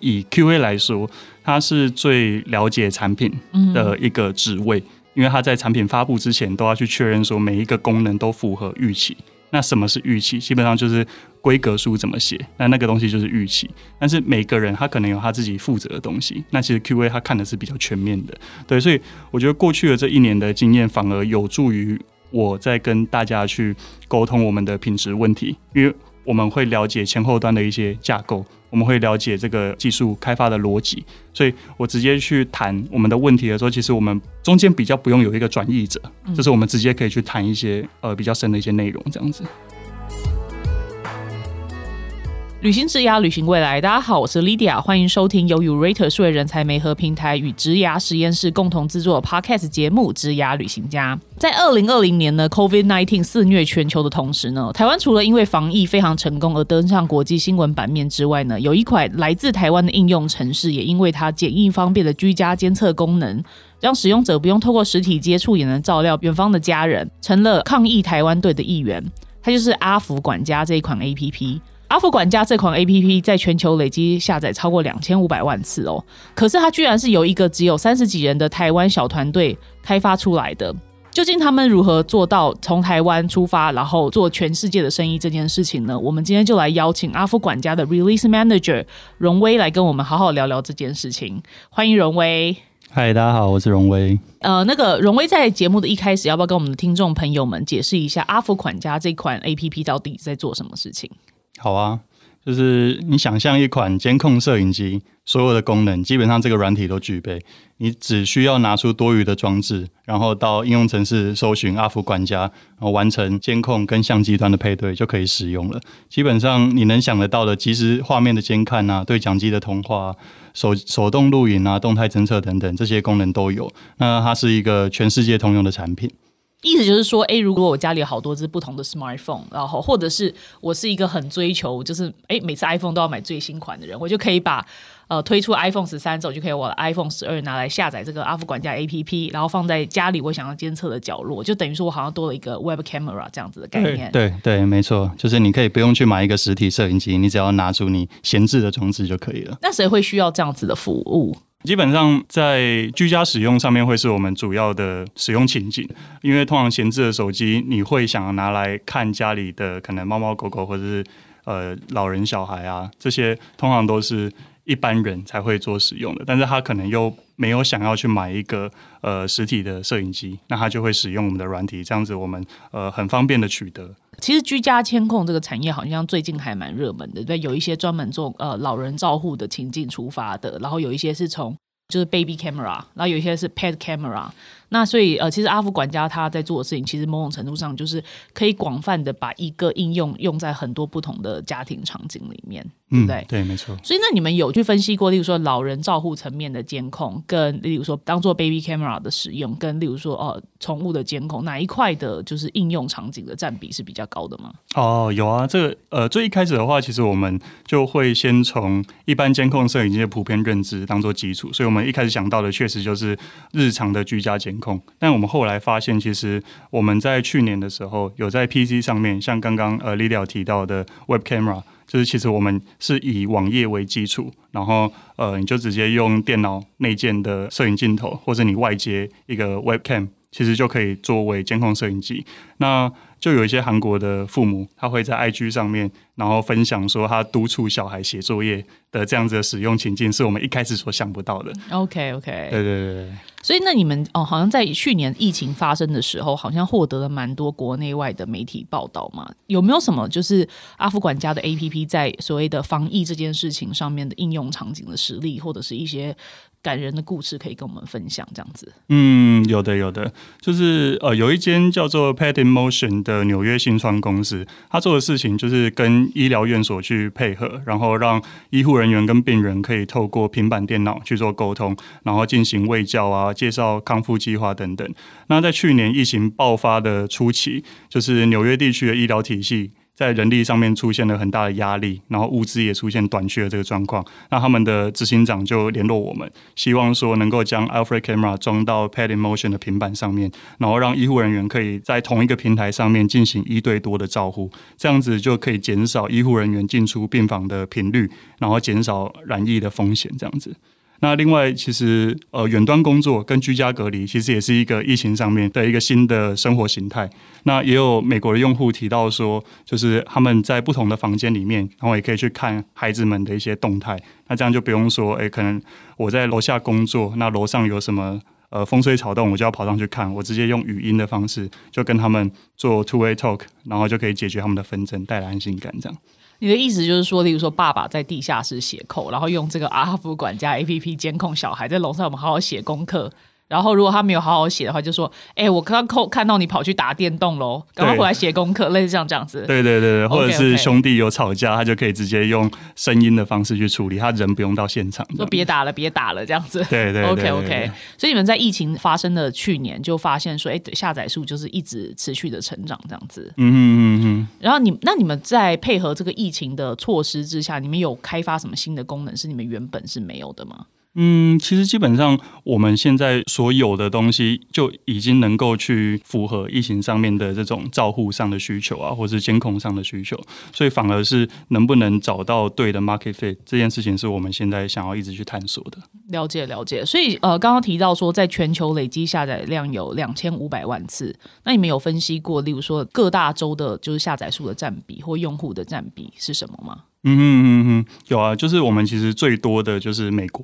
以 QA 来说，他是最了解产品的一个职位，因为他在产品发布之前都要去确认说每一个功能都符合预期。那什么是预期？基本上就是规格书怎么写，那那个东西就是预期。但是每个人他可能有他自己负责的东西，那其实 QA 他看的是比较全面的。对，所以我觉得过去的这一年的经验反而有助于我在跟大家去沟通我们的品质问题，因为我们会了解前后端的一些架构。我们会了解这个技术开发的逻辑，所以我直接去谈我们的问题的时候，其实我们中间比较不用有一个转译者，就是我们直接可以去谈一些呃比较深的一些内容，这样子。旅行职涯，旅行未来。大家好，我是 Lydia，欢迎收听由 Urate 数位人才媒合平台与职涯实验室共同制作的 Podcast 节目《职涯旅行家》。在二零二零年呢，Covid nineteen 肆虐全球的同时呢，台湾除了因为防疫非常成功而登上国际新闻版面之外呢，有一款来自台湾的应用程式，也因为它简易方便的居家监测功能，让使用者不用透过实体接触也能照料远方的家人，成了抗疫台湾队的一员。它就是阿福管家这一款 A P P。阿福管家这款 A P P 在全球累积下载超过两千五百万次哦，可是它居然是由一个只有三十几人的台湾小团队开发出来的。究竟他们如何做到从台湾出发，然后做全世界的生意这件事情呢？我们今天就来邀请阿福管家的 Release Manager 荣威来跟我们好好聊聊这件事情。欢迎荣威。嗨，大家好，我是荣威。呃，那个荣威在节目的一开始，要不要跟我们的听众朋友们解释一下阿福管家这款 A P P 到底在做什么事情？好啊，就是你想象一款监控摄影机，所有的功能基本上这个软体都具备，你只需要拿出多余的装置，然后到应用程式搜寻阿福管家，然后完成监控跟相机端的配对就可以使用了。基本上你能想得到的即时画面的监看啊，对讲机的通话、手手动录影啊、动态侦测等等这些功能都有。那它是一个全世界通用的产品。意思就是说，哎，如果我家里有好多只不同的 smartphone，然后或者是我是一个很追求，就是哎，每次 iPhone 都要买最新款的人，我就可以把呃推出 iPhone 十三之后，就可以我的 iPhone 十二拿来下载这个阿福管家 APP，然后放在家里我想要监测的角落，就等于说我好像多了一个 web camera 这样子的概念。对对，没错，就是你可以不用去买一个实体摄影机，你只要拿出你闲置的装置就可以了。那谁会需要这样子的服务？基本上在居家使用上面会是我们主要的使用情景，因为通常闲置的手机，你会想要拿来看家里的可能猫猫狗狗或者是呃老人小孩啊，这些通常都是一般人才会做使用的，但是他可能又没有想要去买一个呃实体的摄影机，那他就会使用我们的软体，这样子我们呃很方便的取得。其实居家监控这个产业好像最近还蛮热门的，对，有一些专门做呃老人照护的情境出发的，然后有一些是从就是 baby camera，然后有一些是 pet camera。那所以呃，其实阿福管家他在做的事情，其实某种程度上就是可以广泛的把一个应用用在很多不同的家庭场景里面，对不对？对，没错。所以那你们有去分析过，例如说老人照护层面的监控，跟例如说当做 baby camera 的使用，跟例如说哦宠物的监控，哪一块的就是应用场景的占比是比较高的吗？哦，有啊，这个呃最一开始的话，其实我们就会先从一般监控摄影机的普遍认知当做基础，所以我们一开始想到的确实就是日常的居家监。控，但我们后来发现，其实我们在去年的时候有在 PC 上面，像刚刚呃 Lily 提到的 Web Camera，就是其实我们是以网页为基础，然后呃你就直接用电脑内建的摄影镜头，或者你外接一个 Web Cam，其实就可以作为监控摄影机。那就有一些韩国的父母，他会在 IG 上面，然后分享说他督促小孩写作业的这样子的使用情境，是我们一开始所想不到的。OK OK，对对对对。所以那你们哦，好像在去年疫情发生的时候，好像获得了蛮多国内外的媒体报道嘛？有没有什么就是阿福管家的 APP 在所谓的防疫这件事情上面的应用场景的实力，或者是一些？感人的故事可以跟我们分享，这样子。嗯，有的，有的，就是呃，有一间叫做 Pet Emotion 的纽约新创公司，他做的事情就是跟医疗院所去配合，然后让医护人员跟病人可以透过平板电脑去做沟通，然后进行卫教啊、介绍康复计划等等。那在去年疫情爆发的初期，就是纽约地区的医疗体系。在人力上面出现了很大的压力，然后物资也出现短缺的这个状况。那他们的执行长就联络我们，希望说能够将 Alfred Camera 装到 Pad in Motion 的平板上面，然后让医护人员可以在同一个平台上面进行一对多的照护，这样子就可以减少医护人员进出病房的频率，然后减少染疫的风险，这样子。那另外，其实呃，远端工作跟居家隔离，其实也是一个疫情上面的一个新的生活形态。那也有美国的用户提到说，就是他们在不同的房间里面，然后也可以去看孩子们的一些动态。那这样就不用说，哎，可能我在楼下工作，那楼上有什么呃风吹草动，我就要跑上去看。我直接用语音的方式，就跟他们做 two way talk，然后就可以解决他们的纷争，带来安心感，这样。你的意思就是说，例如说，爸爸在地下室写扣，然后用这个阿福管家 A P P 监控小孩在楼上，我们好好写功课。然后，如果他没有好好写的话，就说：“哎，我刚刚看到你跑去打电动喽，赶快回来写功课。”类似这样这样子。对对对对，或者是兄弟有吵架，他就可以直接用声音的方式去处理，他人不用到现场。说别打了，别打了，这样子。对对，OK OK。所以你们在疫情发生的去年就发现说，哎，下载数就是一直持续的成长，这样子。嗯嗯嗯嗯。然后你那你们在配合这个疫情的措施之下，你们有开发什么新的功能是你们原本是没有的吗？嗯，其实基本上我们现在所有的东西就已经能够去符合疫情上面的这种照护上的需求啊，或是监控上的需求，所以反而是能不能找到对的 market fit 这件事情，是我们现在想要一直去探索的。了解了解，所以呃，刚刚提到说在全球累积下载量有两千五百万次，那你们有分析过，例如说各大洲的就是下载数的占比或用户的占比是什么吗？嗯嗯嗯嗯，有啊，就是我们其实最多的就是美国。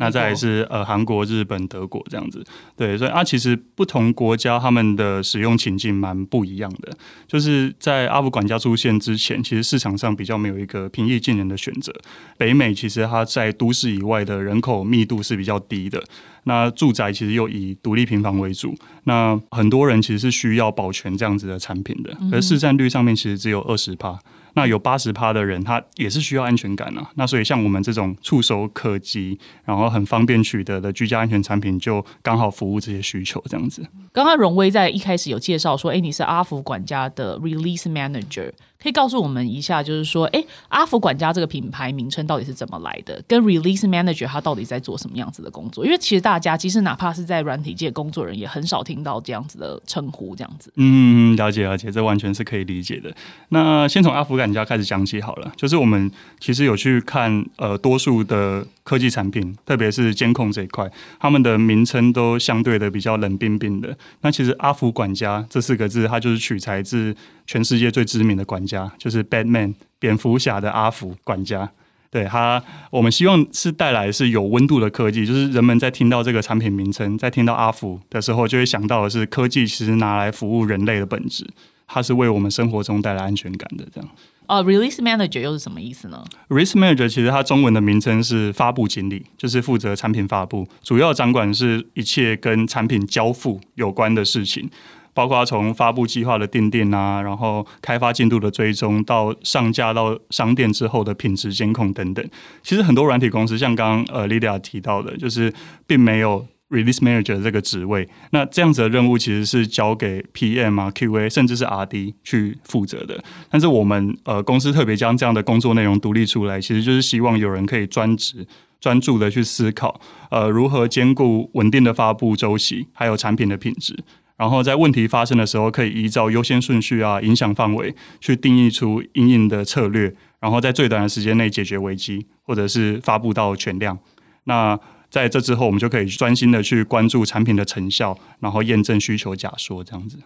那再是呃韩国、日本、德国这样子，对，所以啊，其实不同国家他们的使用情境蛮不一样的。就是在阿福管家出现之前，其实市场上比较没有一个平易近人的选择。北美其实它在都市以外的人口密度是比较低的，那住宅其实又以独立平房为主，那很多人其实是需要保全这样子的产品的，而市占率上面其实只有二十帕。那有八十趴的人，他也是需要安全感啊。那所以像我们这种触手可及，然后很方便取得的居家安全产品，就刚好服务这些需求，这样子。刚刚荣威在一开始有介绍说，哎，你是阿福管家的 Release Manager。可以告诉我们一下，就是说，哎，阿福管家这个品牌名称到底是怎么来的？跟 Release Manager 他到底在做什么样子的工作？因为其实大家，其实哪怕是在软体界工作人，也很少听到这样子的称呼，这样子。嗯，了解了解，这完全是可以理解的。那先从阿福管家开始讲起好了。就是我们其实有去看，呃，多数的科技产品，特别是监控这一块，他们的名称都相对的比较冷冰冰的。那其实阿福管家这四个字，它就是取材自全世界最知名的管家，就是 Batman 蝙蝠侠的阿福管家。对他，我们希望是带来是有温度的科技，就是人们在听到这个产品名称，在听到阿福的时候，就会想到的是科技其实拿来服务人类的本质，它是为我们生活中带来安全感的。这样，呃，Release Manager 又是什么意思呢？Release Manager 其实它中文的名称是发布经理，就是负责产品发布，主要掌管是一切跟产品交付有关的事情。包括从发布计划的定定啊，然后开发进度的追踪，到上架到商店之后的品质监控等等。其实很多软体公司，像刚刚呃 Lydia 提到的，就是并没有 Release Manager 这个职位。那这样子的任务其实是交给 PM 啊、QA 甚至是 RD 去负责的。但是我们呃公司特别将这样的工作内容独立出来，其实就是希望有人可以专职、专注的去思考，呃，如何兼顾稳定的发布周期，还有产品的品质。然后在问题发生的时候，可以依照优先顺序啊、影响范围去定义出应应的策略，然后在最短的时间内解决危机，或者是发布到全量。那在这之后，我们就可以专心的去关注产品的成效，然后验证需求假说这样子。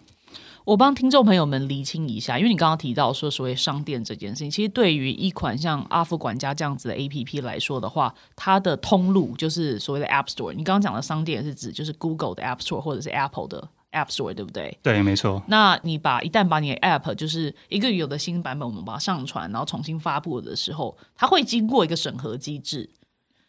我帮听众朋友们厘清一下，因为你刚刚提到说所谓商店这件事情，其实对于一款像阿福管家这样子的 A P P 来说的话，它的通路就是所谓的 App Store。你刚刚讲的商店是指就是 Google 的 App Store 或者是 Apple 的。App Store 对不对？对，没错。那你把一旦把你的 App 就是一个有的新版本，我们把它上传，然后重新发布的时候，它会经过一个审核机制。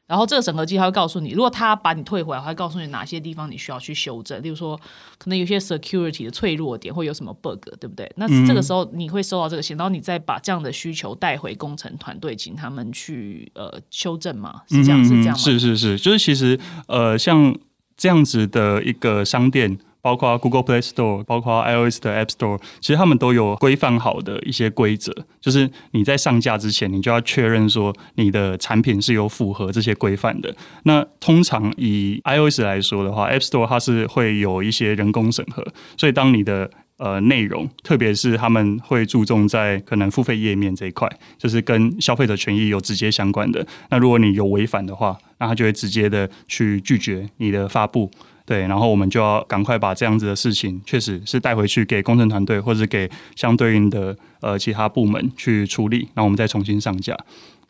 然后这个审核机它会告诉你，如果他把你退回来，会告诉你哪些地方你需要去修正。例如说，可能有些 security 的脆弱点，会有什么 bug，对不对？那这个时候你会收到这个信，然后你再把这样的需求带回工程团队，请他们去呃修正嘛？是这样，是这样吗？是是是，就是其实呃，像这样子的一个商店。包括 Google Play Store，包括 iOS 的 App Store，其实他们都有规范好的一些规则，就是你在上架之前，你就要确认说你的产品是有符合这些规范的。那通常以 iOS 来说的话，App Store 它是会有一些人工审核，所以当你的呃，内容，特别是他们会注重在可能付费页面这一块，就是跟消费者权益有直接相关的。那如果你有违反的话，那他就会直接的去拒绝你的发布。对，然后我们就要赶快把这样子的事情，确实是带回去给工程团队或者给相对应的呃其他部门去处理，然后我们再重新上架。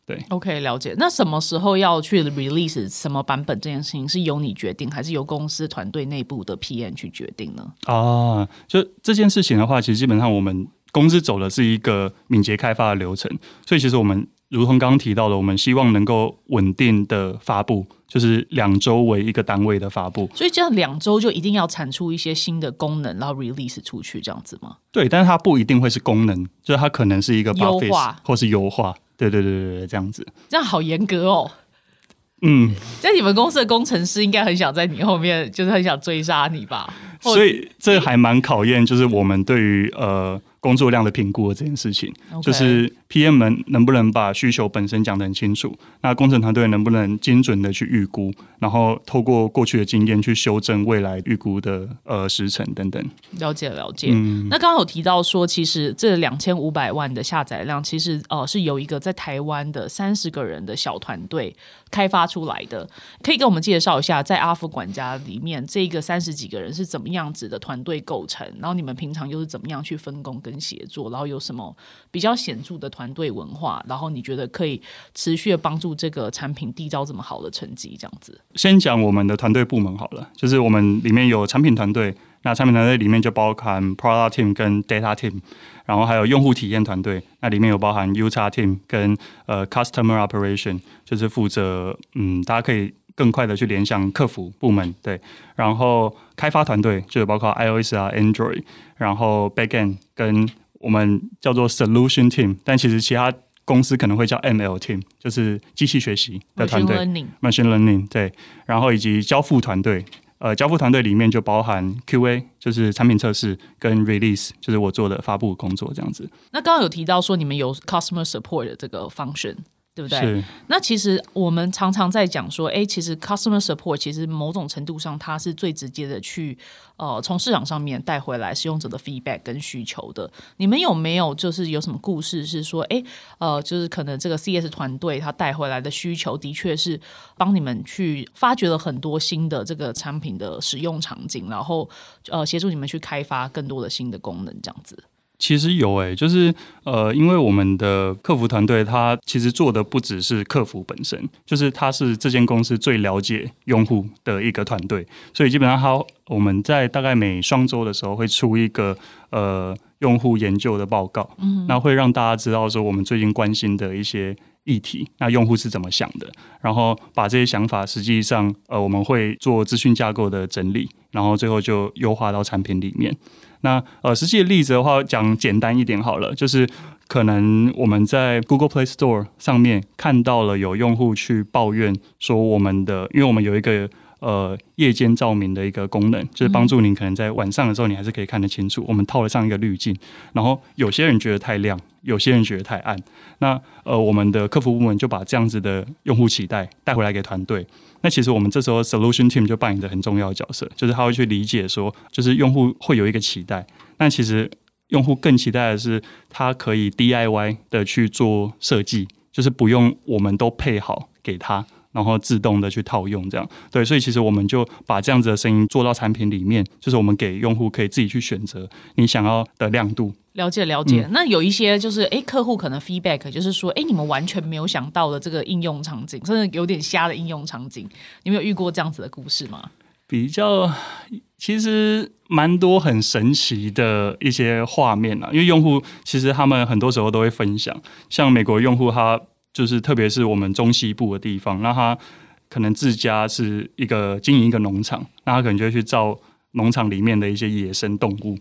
对，OK，了解。那什么时候要去 release 什么版本这件事情是由你决定，还是由公司团队内部的 PM 去决定呢？啊，就这件事情的话，其实基本上我们公司走的是一个敏捷开发的流程，所以其实我们如同刚刚提到的，我们希望能够稳定的发布，就是两周为一个单位的发布。所以这样两周就一定要产出一些新的功能，然后 release 出去这样子吗？对，但是它不一定会是功能，就是它可能是一个优化或是优化。对对对对对，这样子，这样好严格哦。嗯，在你们公司的工程师应该很想在你后面，就是很想追杀你吧？所以这还蛮考验，就是我们对于呃。工作量的评估的这件事情，就是 PM 们能不能把需求本身讲得很清楚，那工程团队能不能精准的去预估，然后透过过去的经验去修正未来预估的呃时程等等。了解了解。那刚刚有提到说，其实这两千五百万的下载量，其实呃是有一个在台湾的三十个人的小团队开发出来的，可以给我们介绍一下，在阿福管家里面，这个三十几个人是怎么样子的团队构成，然后你们平常又是怎么样去分工跟协作，然后有什么比较显著的团队文化，然后你觉得可以持续的帮助这个产品缔造这么好的成绩？这样子，先讲我们的团队部门好了，就是我们里面有产品团队，那产品团队里面就包含 product team 跟 data team，然后还有用户体验团队，那里面有包含 U x team 跟呃 customer operation，就是负责嗯，大家可以。更快的去联想客服部门，对，然后开发团队就包括 iOS 啊、Android，然后 Backend 跟我们叫做 Solution Team，但其实其他公司可能会叫 ML Team，就是机器学习的团队，Machine Learning，对，然后以及交付团队，呃，交付团队里面就包含 QA，就是产品测试跟 Release，就是我做的发布工作这样子。那刚刚有提到说你们有 Customer Support 的这个 function。对不对？那其实我们常常在讲说，哎，其实 customer support 其实某种程度上，它是最直接的去呃从市场上面带回来使用者的 feedback 跟需求的。你们有没有就是有什么故事是说，哎，呃，就是可能这个 CS 团队他带回来的需求，的确是帮你们去发掘了很多新的这个产品的使用场景，然后呃协助你们去开发更多的新的功能，这样子。其实有诶，就是呃，因为我们的客服团队，他其实做的不只是客服本身，就是他是这间公司最了解用户的一个团队，所以基本上他我们在大概每双周的时候会出一个呃用户研究的报告，嗯，那会让大家知道说我们最近关心的一些议题，那用户是怎么想的，然后把这些想法实际上呃我们会做资讯架构的整理，然后最后就优化到产品里面。那呃，实际的例子的话，讲简单一点好了，就是可能我们在 Google Play Store 上面看到了有用户去抱怨说，我们的，因为我们有一个呃夜间照明的一个功能，就是帮助您可能在晚上的时候你还是可以看得清楚。我们套了上一个滤镜，然后有些人觉得太亮，有些人觉得太暗。那呃，我们的客服部门就把这样子的用户期待带回来给团队。那其实我们这时候 solution team 就扮演着很重要的角色，就是他会去理解说，就是用户会有一个期待，但其实用户更期待的是，他可以 DIY 的去做设计，就是不用我们都配好给他。然后自动的去套用，这样对，所以其实我们就把这样子的声音做到产品里面，就是我们给用户可以自己去选择你想要的亮度。了解了解，那有一些就是哎，客户可能 feedback 就是说，哎，你们完全没有想到的这个应用场景，甚至有点瞎的应用场景，你们有遇过这样子的故事吗？比较其实蛮多很神奇的一些画面啊，因为用户其实他们很多时候都会分享，像美国用户他。就是特别是我们中西部的地方，那他可能自家是一个经营一个农场，那他可能就会去照农场里面的一些野生动物，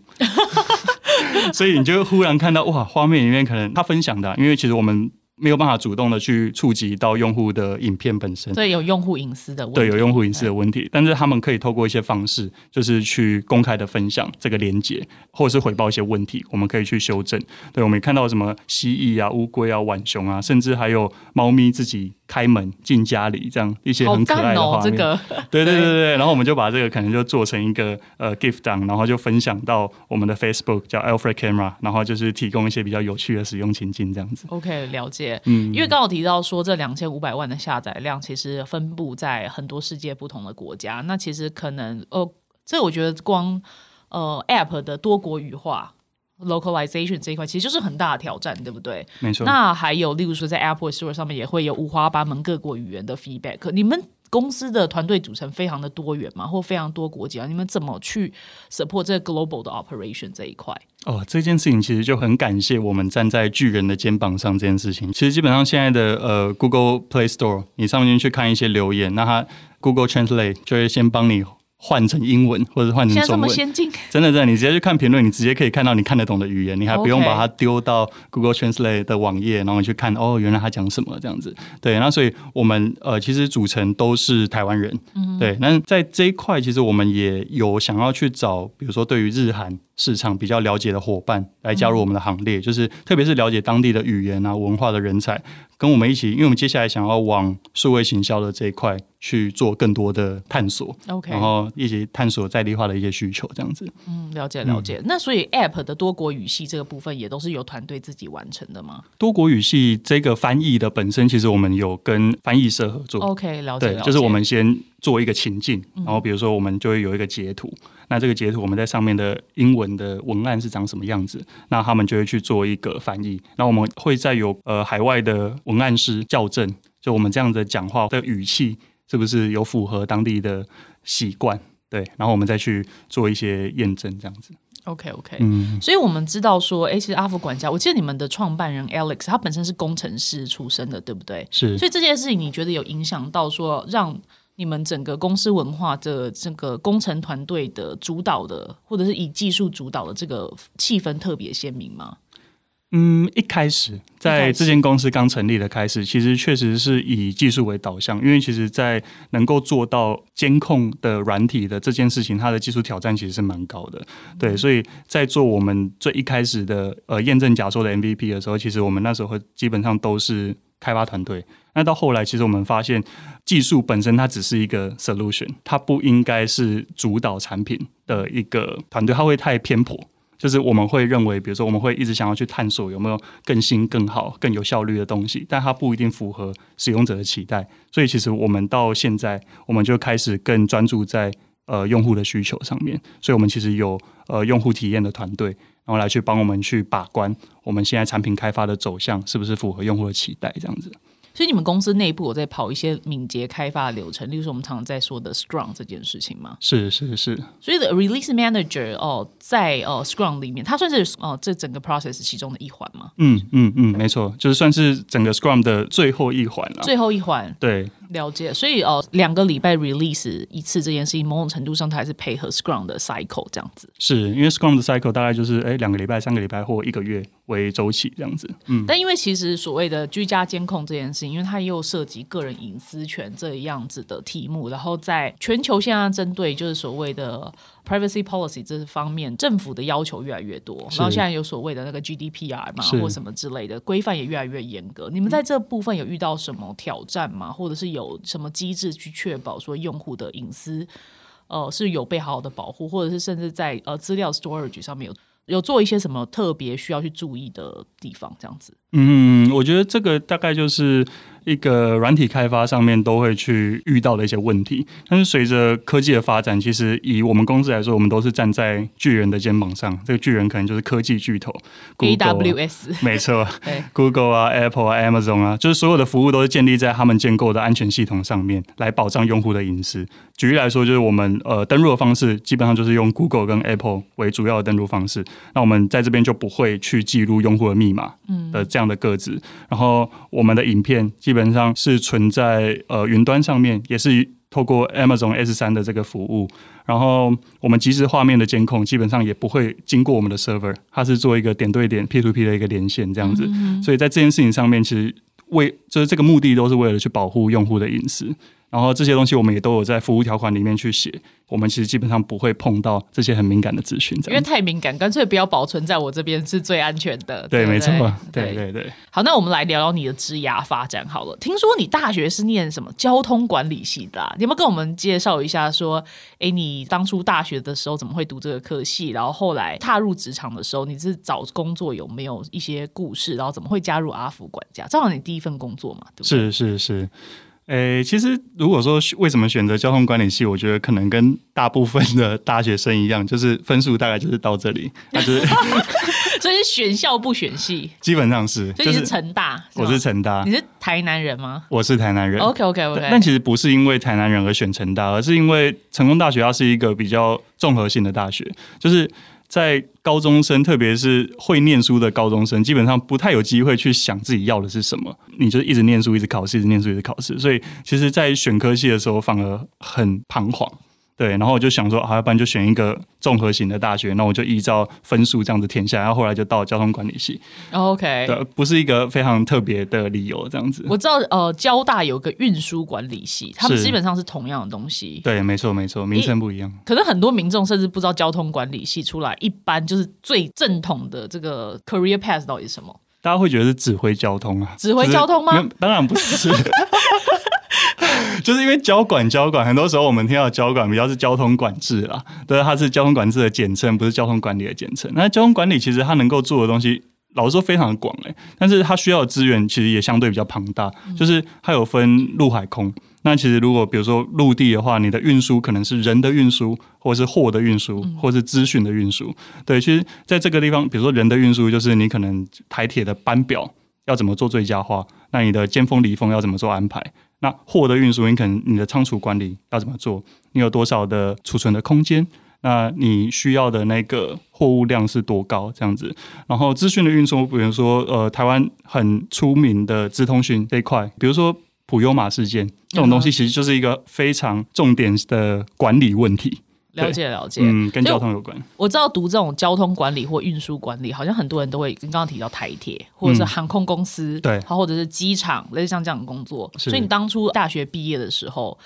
所以你就忽然看到哇，画面里面可能他分享的，因为其实我们没有办法主动的去触及到用户的影片本身，所以，有用户隐私的问题，对，有用户隐私的问题。但是他们可以透过一些方式，就是去公开的分享这个连接，或者是回报一些问题，我们可以去修正。对，我们也看到什么蜥蜴啊、乌龟啊、浣熊啊，甚至还有猫咪自己开门进家里，这样一些很可爱的画面。这个，对对对对。然后我们就把这个可能就做成一个呃 gift 档，然后就分享到我们的 Facebook 叫 Alfred Camera，然后就是提供一些比较有趣的使用情境这样子。OK，了解。嗯，因为刚好提到说这两千五百万的下载量，其实分布在很多世界不同的国家。那其实可能呃，这我觉得光呃 App 的多国语化 localization 这一块，其实就是很大的挑战，对不对？没错。那还有例如说在 Apple Store 上面也会有五花八门各国语言的 feedback，你们。公司的团队组成非常的多元嘛，或非常多国籍啊，你们怎么去 support 这个 global 的 operation 这一块？哦，这件事情其实就很感谢我们站在巨人的肩膀上这件事情。其实基本上现在的呃 Google Play Store，你上面去看一些留言，那它 Google Translate 就会先帮你。换成英文或者换成中文，真的真的，你直接去看评论，你直接可以看到你看得懂的语言，你还不用把它丢到 Google Translate 的网页，然后去看哦，原来他讲什么这样子。对，那所以我们呃其实组成都是台湾人，对。那在这一块，其实我们也有想要去找，比如说对于日韩市场比较了解的伙伴来加入我们的行列，就是特别是了解当地的语言啊文化的人才。跟我们一起，因为我们接下来想要往数位行销的这一块去做更多的探索，OK，然后一起探索在地化的一些需求，这样子。嗯，了解了解。那所以 App 的多国语系这个部分也都是由团队自己完成的吗？多国语系这个翻译的本身，其实我们有跟翻译社合作，OK，了解。对，就是我们先做一个情境，然后比如说我们就会有一个截图。那这个截图我们在上面的英文的文案是长什么样子？那他们就会去做一个翻译。那我们会再有呃海外的文案师校正，就我们这样的讲话的语气是不是有符合当地的习惯？对，然后我们再去做一些验证，这样子。OK OK，嗯，所以我们知道说，哎，其实阿福管家，我记得你们的创办人 Alex 他本身是工程师出身的，对不对？是。所以这件事情你觉得有影响到说让？你们整个公司文化的这个工程团队的主导的，或者是以技术主导的这个气氛特别鲜明吗？嗯，一开始在这间公司刚成立的开始，其实确实是以技术为导向，因为其实，在能够做到监控的软体的这件事情，它的技术挑战其实是蛮高的。对，所以在做我们最一开始的呃验证假说的 MVP 的时候，其实我们那时候基本上都是开发团队。那到后来，其实我们发现，技术本身它只是一个 solution，它不应该是主导产品的一个团队，它会太偏颇。就是我们会认为，比如说，我们会一直想要去探索有没有更新、更好、更有效率的东西，但它不一定符合使用者的期待。所以，其实我们到现在，我们就开始更专注在呃用户的需求上面。所以我们其实有呃用户体验的团队，然后来去帮我们去把关我们现在产品开发的走向是不是符合用户的期待，这样子。所以你们公司内部有在跑一些敏捷开发的流程，例如说我们常常在说的 Scrum 这件事情吗？是是是。所以的 Release Manager 哦，在哦 Scrum 里面，它算是哦这整个 process 其中的一环吗？嗯嗯嗯，没错，就是算是整个 Scrum 的最后一环了。最后一环，对。了解，所以哦，两个礼拜 release 一次这件事情，某种程度上它还是配合 Scrum 的 cycle 这样子。是因为 Scrum 的 cycle 大概就是哎两个礼拜、三个礼拜或一个月为周期这样子。嗯，但因为其实所谓的居家监控这件事情，因为它又涉及个人隐私权这样子的题目，然后在全球现在针对就是所谓的。Privacy policy 这方面，政府的要求越来越多，然后现在有所谓的那个 GDPR 嘛，或什么之类的规范也越来越严格。你们在这部分有遇到什么挑战吗？或者是有什么机制去确保说用户的隐私，呃，是有被好好的保护，或者是甚至在呃资料 storage 上面有有做一些什么特别需要去注意的地方？这样子。嗯，我觉得这个大概就是。一个软体开发上面都会去遇到的一些问题，但是随着科技的发展，其实以我们公司来说，我们都是站在巨人的肩膀上。这个巨人可能就是科技巨头，AWS，没错，Google 啊，Apple 啊，Amazon 啊，就是所有的服务都是建立在他们建构的安全系统上面，来保障用户的隐私。举例来说，就是我们呃登录的方式基本上就是用 Google 跟 Apple 为主要的登录方式，那我们在这边就不会去记录用户的密码的这样的个子，然后我们的影片本上是存在呃云端上面，也是透过 Amazon S 三的这个服务。然后我们即时画面的监控基本上也不会经过我们的 server，它是做一个点对点 P to P 的一个连线这样子。所以在这件事情上面，其实为就是这个目的都是为了去保护用户的隐私。然后这些东西我们也都有在服务条款里面去写，我们其实基本上不会碰到这些很敏感的资讯，因为太敏感，干脆不要保存在我这边是最安全的。对，没错，对对对。好，那我们来聊聊你的职涯发展好了。听说你大学是念什么交通管理系的，你有没有跟我们介绍一下？说，哎，你当初大学的时候怎么会读这个科系？然后后来踏入职场的时候，你是找工作有没有一些故事？然后怎么会加入阿福管家？正好你第一份工作嘛，对不对？是是是。诶，其实如果说为什么选择交通管理系，我觉得可能跟大部分的大学生一样，就是分数大概就是到这里，就是，所以选校不选系，基本上是，就是成大，我是成大，你是台南人吗？我是台南人，OK OK OK，但其实不是因为台南人而选成大，而是因为成功大学它是一个比较综合性的大学，就是。在高中生，特别是会念书的高中生，基本上不太有机会去想自己要的是什么。你就一直念书，一直考试，一直念书，一直考试。所以，其实，在选科系的时候，反而很彷徨。对，然后我就想说，好，要不然就选一个综合型的大学，那我就依照分数这样子填下，然后后来就到交通管理系。OK，对，不是一个非常特别的理由，这样子。我知道，呃，交大有个运输管理系，他们基本上是同样的东西。对，没错，没错，名称不一样。可能很多民众甚至不知道交通管理系出来，一般就是最正统的这个 career path 到底是什么？大家会觉得是指挥交通啊？指挥交通吗？当然不是。就是因为交管交管，很多时候我们听到交管比较是交通管制啦，对，它是交通管制的简称，不是交通管理的简称。那交通管理其实它能够做的东西，老实说非常的广诶，但是它需要的资源其实也相对比较庞大。就是它有分陆海空，那其实如果比如说陆地的话，你的运输可能是人的运输，或者是货的运输，或是资讯的运输。对，其实在这个地方，比如说人的运输，就是你可能台铁的班表要怎么做最佳化，那你的尖峰离峰要怎么做安排？那货的运输，你可能你的仓储管理要怎么做？你有多少的储存的空间？那你需要的那个货物量是多高？这样子。然后资讯的运输，比如说呃，台湾很出名的资通讯这一块，比如说普优马事件这种东西，其实就是一个非常重点的管理问题。了解了解，嗯，跟交通有关。我知道读这种交通管理或运输管理，好像很多人都会跟刚刚提到台铁或者是航空公司，对，或者是机场，类似像这样的工作。所以你当初大学毕业的时候，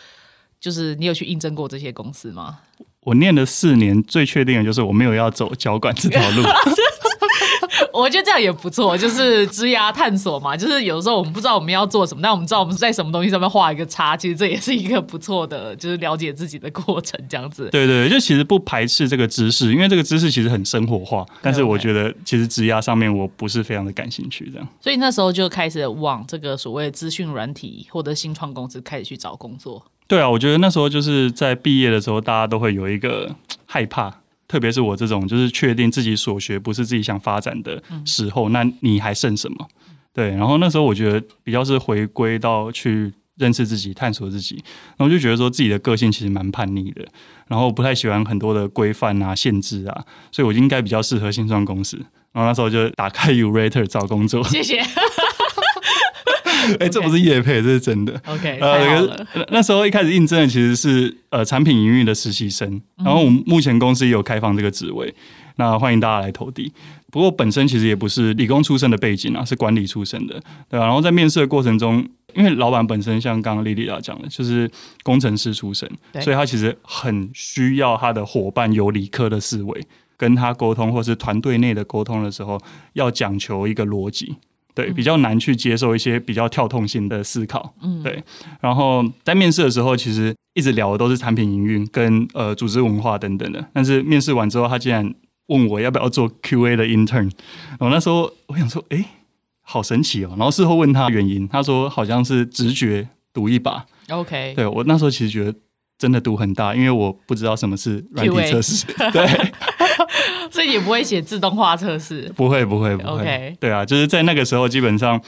就是你有去应征过这些公司吗？我念了四年，最确定的就是我没有要走交管这条路。我觉得这样也不错，就是枝涯探索嘛。就是有时候我们不知道我们要做什么，但我们知道我们在什么东西上面画一个叉，其实这也是一个不错的，就是了解自己的过程。这样子，对对，就其实不排斥这个知识，因为这个知识其实很生活化。但是我觉得，其实枝涯上面我不是非常的感兴趣，这样。所以那时候就开始往这个所谓资讯软体或者新创公司开始去找工作。对啊，我觉得那时候就是在毕业的时候，大家都会有一个 害怕。特别是我这种，就是确定自己所学不是自己想发展的时候，那你还剩什么？对，然后那时候我觉得比较是回归到去认识自己、探索自己，然后就觉得说自己的个性其实蛮叛逆的，然后不太喜欢很多的规范啊、限制啊，所以我应该比较适合新创公司。然后那时候就打开 Urater 找工作。谢谢。哎，这不是叶配，这是真的。OK，呃，那时候一开始应征的其实是呃产品营运的实习生，然后我们目前公司也有开放这个职位，那欢迎大家来投递。不过本身其实也不是理工出身的背景啊，是管理出身的，对吧？然后在面试的过程中，因为老板本身像刚刚莉莉亚讲的，就是工程师出身，所以他其实很需要他的伙伴有理科的思维，跟他沟通或是团队内的沟通的时候，要讲求一个逻辑。对，比较难去接受一些比较跳痛性的思考。嗯，对。然后在面试的时候，其实一直聊的都是产品营运跟呃组织文化等等的。但是面试完之后，他竟然问我要不要做 QA 的 intern。我那时候我想说，哎，好神奇哦。然后事后问他原因，他说好像是直觉赌一把。OK，对我那时候其实觉得真的赌很大，因为我不知道什么是软体测试。对。所以也不会写自动化测试，不会不会不会。对啊，就是在那个时候，基本上，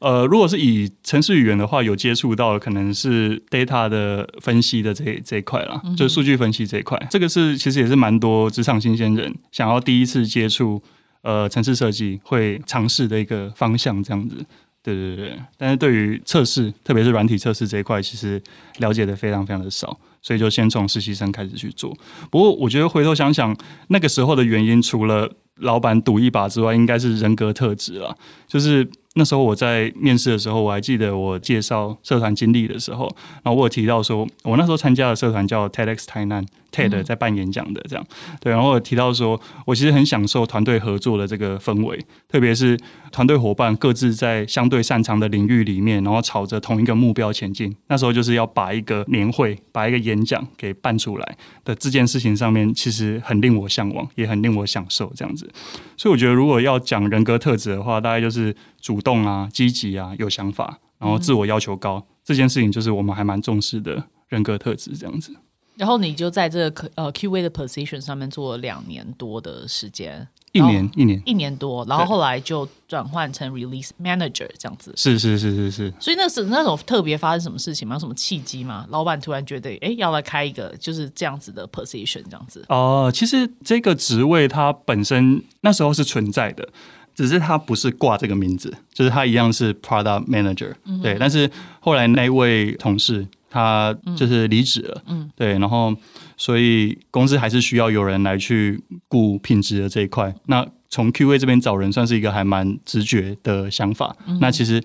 呃，如果是以程式语言的话，有接触到可能是 data 的分析的这这一块了，就是数据分析这一块。这个是其实也是蛮多职场新鲜人想要第一次接触呃城市设计会尝试的一个方向，这样子。对对对，但是对于测试，特别是软体测试这一块，其实了解的非常非常的少。所以就先从实习生开始去做。不过我觉得回头想想，那个时候的原因，除了老板赌一把之外，应该是人格特质了。就是那时候我在面试的时候，我还记得我介绍社团经历的时候，然后我有提到说，我那时候参加的社团叫 TEDx 台南。TED 在办演讲的这样，对，然后我提到说，我其实很享受团队合作的这个氛围，特别是团队伙伴各自在相对擅长的领域里面，然后朝着同一个目标前进。那时候就是要把一个年会、把一个演讲给办出来的这件事情上面，其实很令我向往，也很令我享受这样子。所以我觉得，如果要讲人格特质的话，大概就是主动啊、积极啊、有想法，然后自我要求高，这件事情就是我们还蛮重视的人格特质这样子。然后你就在这个呃 QA 的 position 上面做了两年多的时间，一年一年一年多，然后后来就转换成 release manager 这样子。是是是是是。所以那是那种特别发生什么事情吗？有什么契机吗？老板突然觉得，哎，要来开一个就是这样子的 position 这样子。哦，其实这个职位它本身那时候是存在的，只是它不是挂这个名字，就是它一样是 product manager。对，但是后来那位同事。他就是离职了，嗯，对，然后所以公司还是需要有人来去顾品质的这一块。那从 QA 这边找人，算是一个还蛮直觉的想法。那其实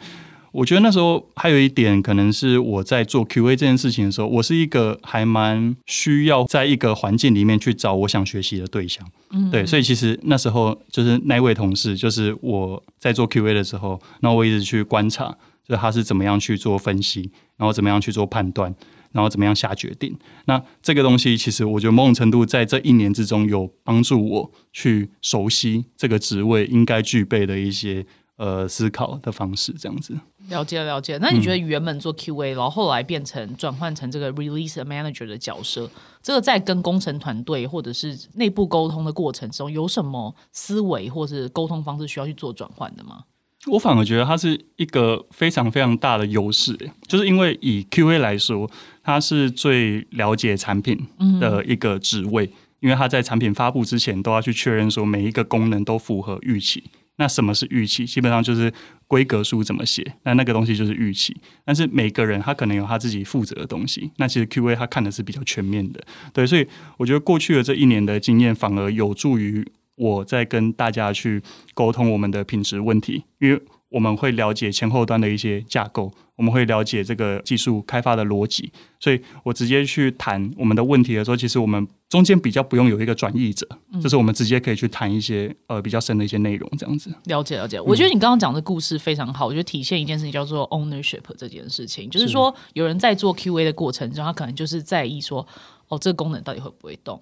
我觉得那时候还有一点，可能是我在做 QA 这件事情的时候，我是一个还蛮需要在一个环境里面去找我想学习的对象。嗯，对，所以其实那时候就是那位同事，就是我在做 QA 的时候，那我一直去观察。就他是怎么样去做分析，然后怎么样去做判断，然后怎么样下决定。那这个东西其实我觉得某种程度在这一年之中有帮助我去熟悉这个职位应该具备的一些呃思考的方式，这样子。了解了解。那你觉得原本做 QA，然后后来变成转换成这个 release manager 的角色，这个在跟工程团队或者是内部沟通的过程中，有什么思维或是沟通方式需要去做转换的吗？我反而觉得它是一个非常非常大的优势，就是因为以 QA 来说，它是最了解产品的一个职位，因为它在产品发布之前都要去确认说每一个功能都符合预期。那什么是预期？基本上就是规格书怎么写，那那个东西就是预期。但是每个人他可能有他自己负责的东西，那其实 QA 他看的是比较全面的，对，所以我觉得过去的这一年的经验反而有助于。我在跟大家去沟通我们的品质问题，因为我们会了解前后端的一些架构，我们会了解这个技术开发的逻辑，所以我直接去谈我们的问题的时候，其实我们中间比较不用有一个转译者，就是我们直接可以去谈一些呃比较深的一些内容，这样子。了解了解，我觉得你刚刚讲的故事非常好，我觉得体现一件事情叫做 ownership 这件事情，就是说有人在做 QA 的过程中，他可能就是在意说，哦，这个功能到底会不会动。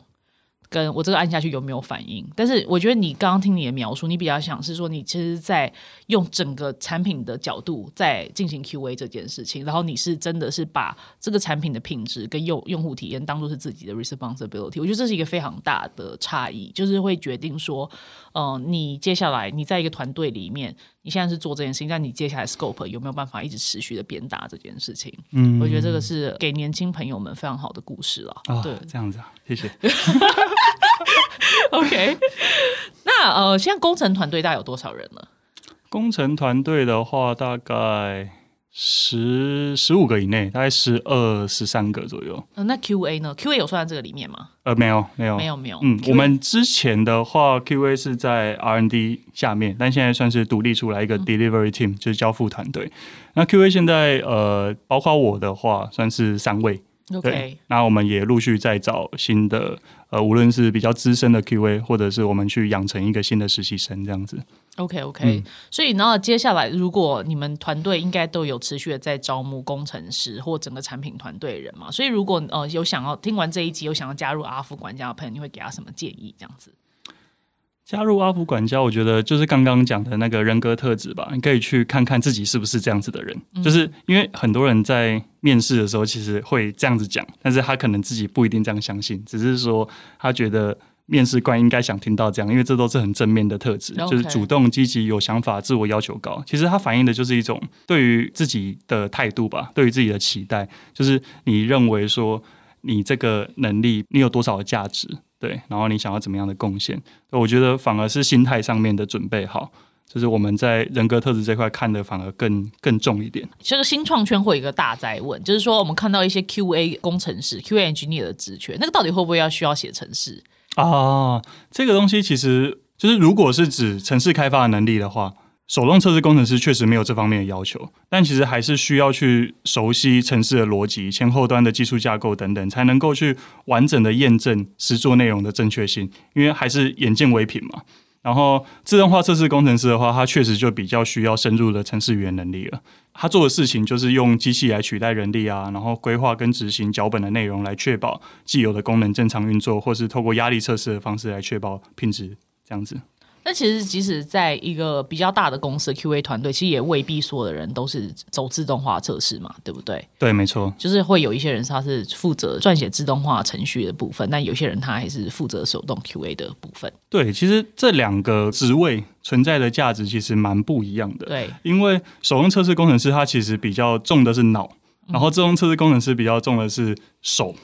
跟我这个按下去有没有反应？但是我觉得你刚刚听你的描述，你比较想是说，你其实，在用整个产品的角度在进行 QA 这件事情，然后你是真的是把这个产品的品质跟用用户体验当做是自己的 responsibility。我觉得这是一个非常大的差异，就是会决定说，嗯，你接下来你在一个团队里面，你现在是做这件事情，但你接下来 scope 有没有办法一直持续的鞭打这件事情？嗯，我觉得这个是给年轻朋友们非常好的故事了。对，这样子啊，谢谢。OK，那呃，现在工程团队大概有多少人了？工程团队的话，大概十十五个以内，大概十二十三个左右。那 QA 呢？QA 有算在这个里面吗？呃，没有，没有，没有，没有。嗯，我们之前的话，QA 是在 R&D 下面，但现在算是独立出来一个 Delivery Team，就是交付团队。那 QA 现在呃，包括我的话，算是三位。OK，那我们也陆续在找新的。呃，无论是比较资深的 QA，或者是我们去养成一个新的实习生这样子。OK OK，所以然后接下来，如果你们团队应该都有持续的在招募工程师或整个产品团队人嘛，所以如果呃有想要听完这一集有想要加入阿福管家的朋友，你会给他什么建议？这样子？加入阿福管家，我觉得就是刚刚讲的那个人格特质吧。你可以去看看自己是不是这样子的人，就是因为很多人在面试的时候其实会这样子讲，但是他可能自己不一定这样相信，只是说他觉得面试官应该想听到这样，因为这都是很正面的特质，就是主动、积极、有想法、自我要求高。其实它反映的就是一种对于自己的态度吧，对于自己的期待，就是你认为说你这个能力，你有多少的价值。对，然后你想要怎么样的贡献？我觉得反而是心态上面的准备好，就是我们在人格特质这块看的反而更更重一点。这个新创圈会有一个大在问，就是说我们看到一些 QA 工程师、QA engineer 的职缺，那个到底会不会要需要写程式啊？这个东西其实就是如果是指城市开发的能力的话，手动测试工程师确实没有这方面的要求，但其实还是需要去熟悉城市的逻辑、前后端的技术架构等等，才能够去完整的验证实作内容的正确性。因为还是眼见为凭嘛。然后自动化测试工程师的话，他确实就比较需要深入的城市语言能力了。他做的事情就是用机器来取代人力啊，然后规划跟执行脚本的内容，来确保既有的功能正常运作，或是透过压力测试的方式来确保品质，这样子。那其实，即使在一个比较大的公司 QA 团队，其实也未必所有的人都是走自动化测试嘛，对不对？对，没错，就是会有一些人他是负责撰写自动化程序的部分，但有些人他还是负责手动 QA 的部分。对，其实这两个职位存在的价值其实蛮不一样的。对，因为手动测试工程师他其实比较重的是脑，然后自动测试工程师比较重的是手。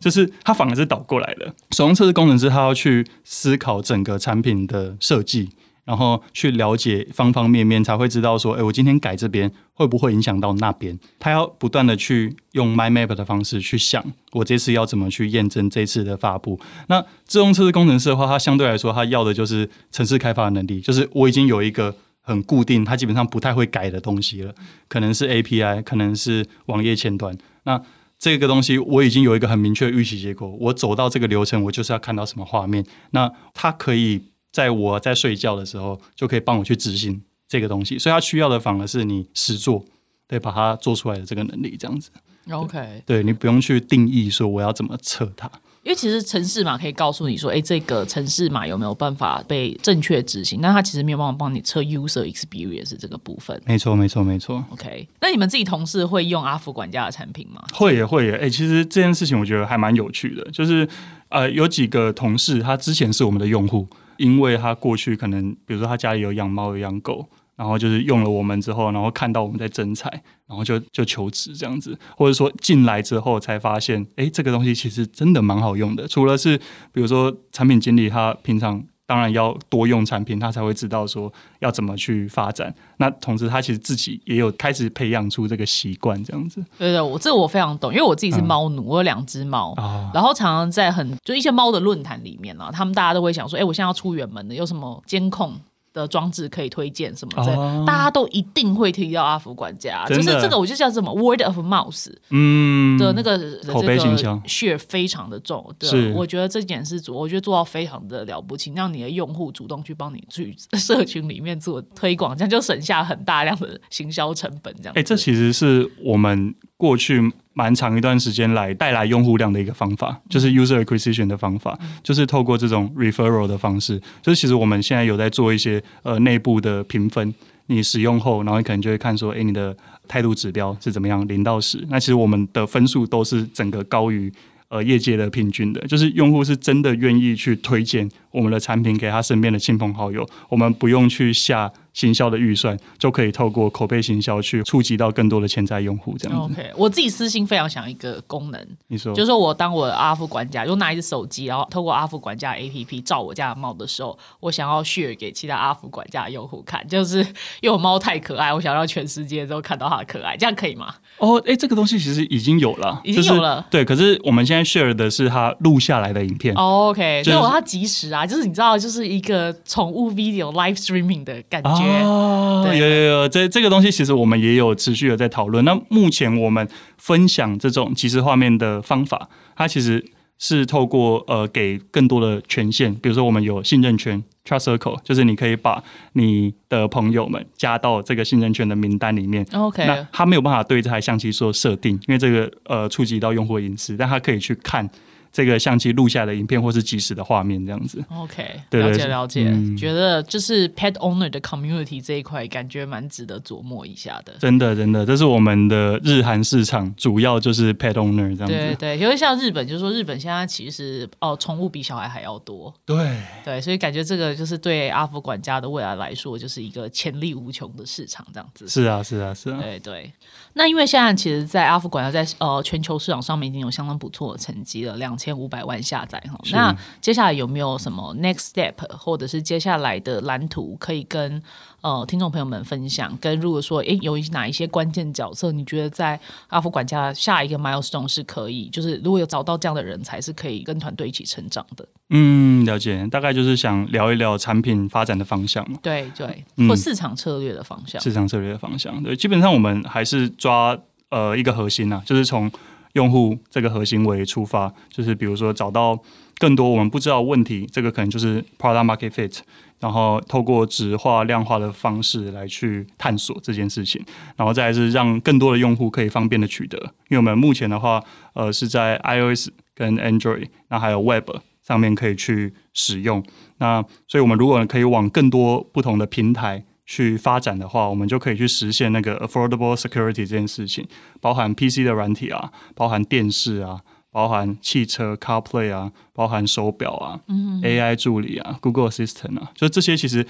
就是它反而是倒过来的。手动测试工程师他要去思考整个产品的设计，然后去了解方方面面，才会知道说，哎，我今天改这边会不会影响到那边？他要不断的去用 mind map 的方式去想，我这次要怎么去验证这次的发布。那自动测试工程师的话，他相对来说，他要的就是城市开发的能力，就是我已经有一个很固定，他基本上不太会改的东西了，可能是 API，可能是网页前端。那这个东西我已经有一个很明确的预期结果，我走到这个流程，我就是要看到什么画面。那它可以在我在睡觉的时候，就可以帮我去执行这个东西。所以它需要的反而是你实做，对，把它做出来的这个能力，这样子。OK，对你不用去定义说我要怎么测它。因为其实城市码可以告诉你说，哎，这个城市码有没有办法被正确执行？那它其实没有办法帮你测 user experience 这个部分。没错，没错，没错。OK，那你们自己同事会用阿福管家的产品吗？会也会也。哎，其实这件事情我觉得还蛮有趣的，就是呃，有几个同事他之前是我们的用户，因为他过去可能比如说他家里有养猫有养狗。然后就是用了我们之后，然后看到我们在征才，然后就就求职这样子，或者说进来之后才发现，哎，这个东西其实真的蛮好用的。除了是比如说产品经理他平常当然要多用产品，他才会知道说要怎么去发展。那同时他其实自己也有开始培养出这个习惯这样子。对对，我这我非常懂，因为我自己是猫奴，我有两只猫，然后常常在很就一些猫的论坛里面啊，他们大家都会想说，哎，我现在要出远门的，有什么监控？的装置可以推荐什么？的，大家都一定会提到阿福管家，就是这个，我就叫什么 word of mouth，嗯的那个口碑形象，share 非常的重。对，我觉得这点是，我觉得做到非常的了不起，让你的用户主动去帮你去社群里面做推广，这样就省下很大量的行销成本。这样，哎，这其实是我们过去。蛮长一段时间来带来用户量的一个方法，就是 user acquisition 的方法，就是透过这种 referral 的方式。就是其实我们现在有在做一些呃内部的评分，你使用后，然后你可能就会看说，哎，你的态度指标是怎么样，零到十。那其实我们的分数都是整个高于呃业界的平均的，就是用户是真的愿意去推荐我们的产品给他身边的亲朋好友，我们不用去下。行销的预算就可以透过口碑行销去触及到更多的潜在用户，这样子。OK，我自己私心非常想一个功能，你说，就是说我当我的阿福管家，就拿一只手机，然后透过阿福管家 APP 照我家的猫的时候，我想要 share 给其他阿福管家的用户看，就是 因为我猫太可爱，我想让全世界都看到它的可爱，这样可以吗？哦，哎，这个东西其实已经有了，已经有了。对，可是我们现在 share 的是它录下来的影片。OK，所以我要及时啊，就是你知道，就是一个宠物 video live streaming 的感觉。哦，有有有，这这个东西其实我们也有持续的在讨论。那目前我们分享这种即时画面的方法，它其实是透过呃给更多的权限，比如说我们有信任圈 （trust circle），就是你可以把你的朋友们加到这个信任圈的名单里面。OK，那他没有办法对这台相机做设定，因为这个呃触及到用户隐私，但他可以去看。这个相机录下的影片，或是即时的画面，这样子。OK，了解了解，觉得就是 pet owner 的 community 这一块，感觉蛮值得琢磨一下的。真的，真的，这是我们的日韩市场，主要就是 pet owner 这样子。对对，因为像日本，就是说日本现在其实哦，宠物比小孩还要多。对对，所以感觉这个就是对阿福管家的未来来说，就是一个潜力无穷的市场，这样子。是啊，是啊，是啊。对对，那因为现在其实，在阿福管家在呃全球市场上面已经有相当不错的成绩了，两。千五百万下载哈。那接下来有没有什么 next step，或者是接下来的蓝图可以跟呃听众朋友们分享？跟如果说诶有哪一些关键角色，你觉得在阿福管家下一个 milestone 是可以，就是如果有找到这样的人才，是可以跟团队一起成长的？嗯，了解，大概就是想聊一聊产品发展的方向嘛。对对，或市场策略的方向。市场策略的方向，对，基本上我们还是抓呃一个核心啊，就是从用户这个核心为出发，就是比如说找到更多我们不知道问题，这个可能就是 product market fit，然后透过质化量化的方式来去探索这件事情，然后再是让更多的用户可以方便的取得，因为我们目前的话，呃是在 iOS 跟 Android，那还有 Web。上面可以去使用，那所以我们如果可以往更多不同的平台去发展的话，我们就可以去实现那个 affordable security 这件事情，包含 PC 的软体啊，包含电视啊，包含汽车 CarPlay 啊，包含手表啊，AI 助理啊，Google Assistant 啊，就这些其实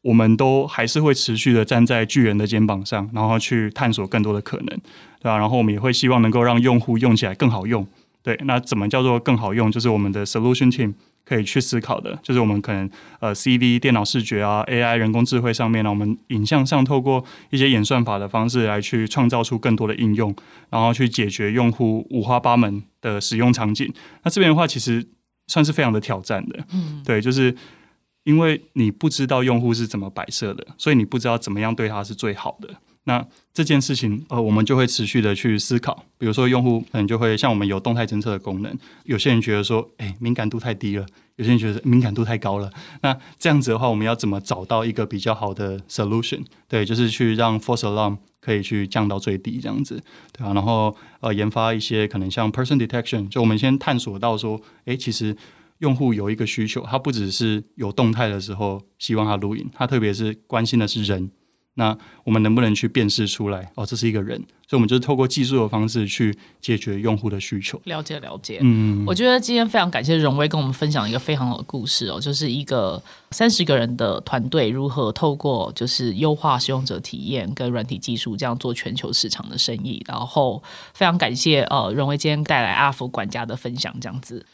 我们都还是会持续的站在巨人的肩膀上，然后去探索更多的可能，对吧？然后我们也会希望能够让用户用起来更好用。对，那怎么叫做更好用？就是我们的 solution team 可以去思考的，就是我们可能呃 CV 电脑视觉啊，AI 人工智慧上面呢，我们影像上透过一些演算法的方式来去创造出更多的应用，然后去解决用户五花八门的使用场景。那这边的话，其实算是非常的挑战的，嗯，对，就是因为你不知道用户是怎么摆设的，所以你不知道怎么样对他是最好的。那这件事情，呃，我们就会持续的去思考。比如说，用户可能就会像我们有动态侦测的功能，有些人觉得说，哎，敏感度太低了；有些人觉得敏感度太高了。那这样子的话，我们要怎么找到一个比较好的 solution？对，就是去让 false alarm 可以去降到最低，这样子，对啊。然后，呃，研发一些可能像 person detection，就我们先探索到说，哎，其实用户有一个需求，他不只是有动态的时候希望他录影，他特别是关心的是人。那我们能不能去辨识出来？哦，这是一个人，所以我们就是透过技术的方式去解决用户的需求。了解了解，嗯，我觉得今天非常感谢荣威跟我们分享一个非常好的故事哦，就是一个三十个人的团队如何透过就是优化使用者体验跟软体技术这样做全球市场的生意。然后非常感谢呃荣威今天带来阿福管家的分享这样子。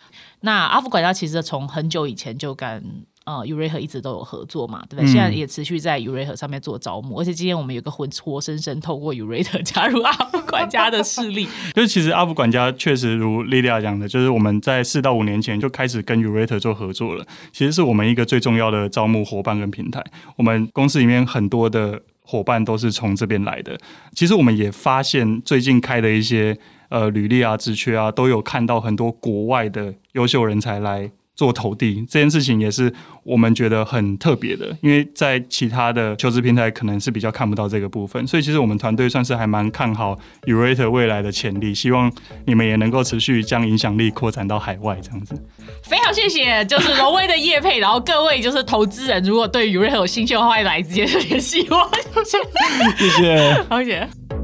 那阿福管家其实从很久以前就干。呃 u r a 和一直都有合作嘛，对不对？现在也持续在 u r a 和上面做招募，而且今天我们有个活活生生透过 u r a 加入阿福管家的势力。就是其实阿福管家确实如 Lilia 讲的，就是我们在四到五年前就开始跟 u r a 做合作了。其实是我们一个最重要的招募伙伴跟平台。我们公司里面很多的伙伴都是从这边来的。其实我们也发现最近开的一些呃履历啊、职缺啊，都有看到很多国外的优秀人才来。做投递这件事情也是我们觉得很特别的，因为在其他的求职平台可能是比较看不到这个部分，所以其实我们团队算是还蛮看好 Urate 未来的潜力，希望你们也能够持续将影响力扩展到海外这样子。非常谢谢，就是荣威的叶配，然后各位就是投资人，如果对 Urate 有兴趣的话，来直接联系我。谢谢，好谢。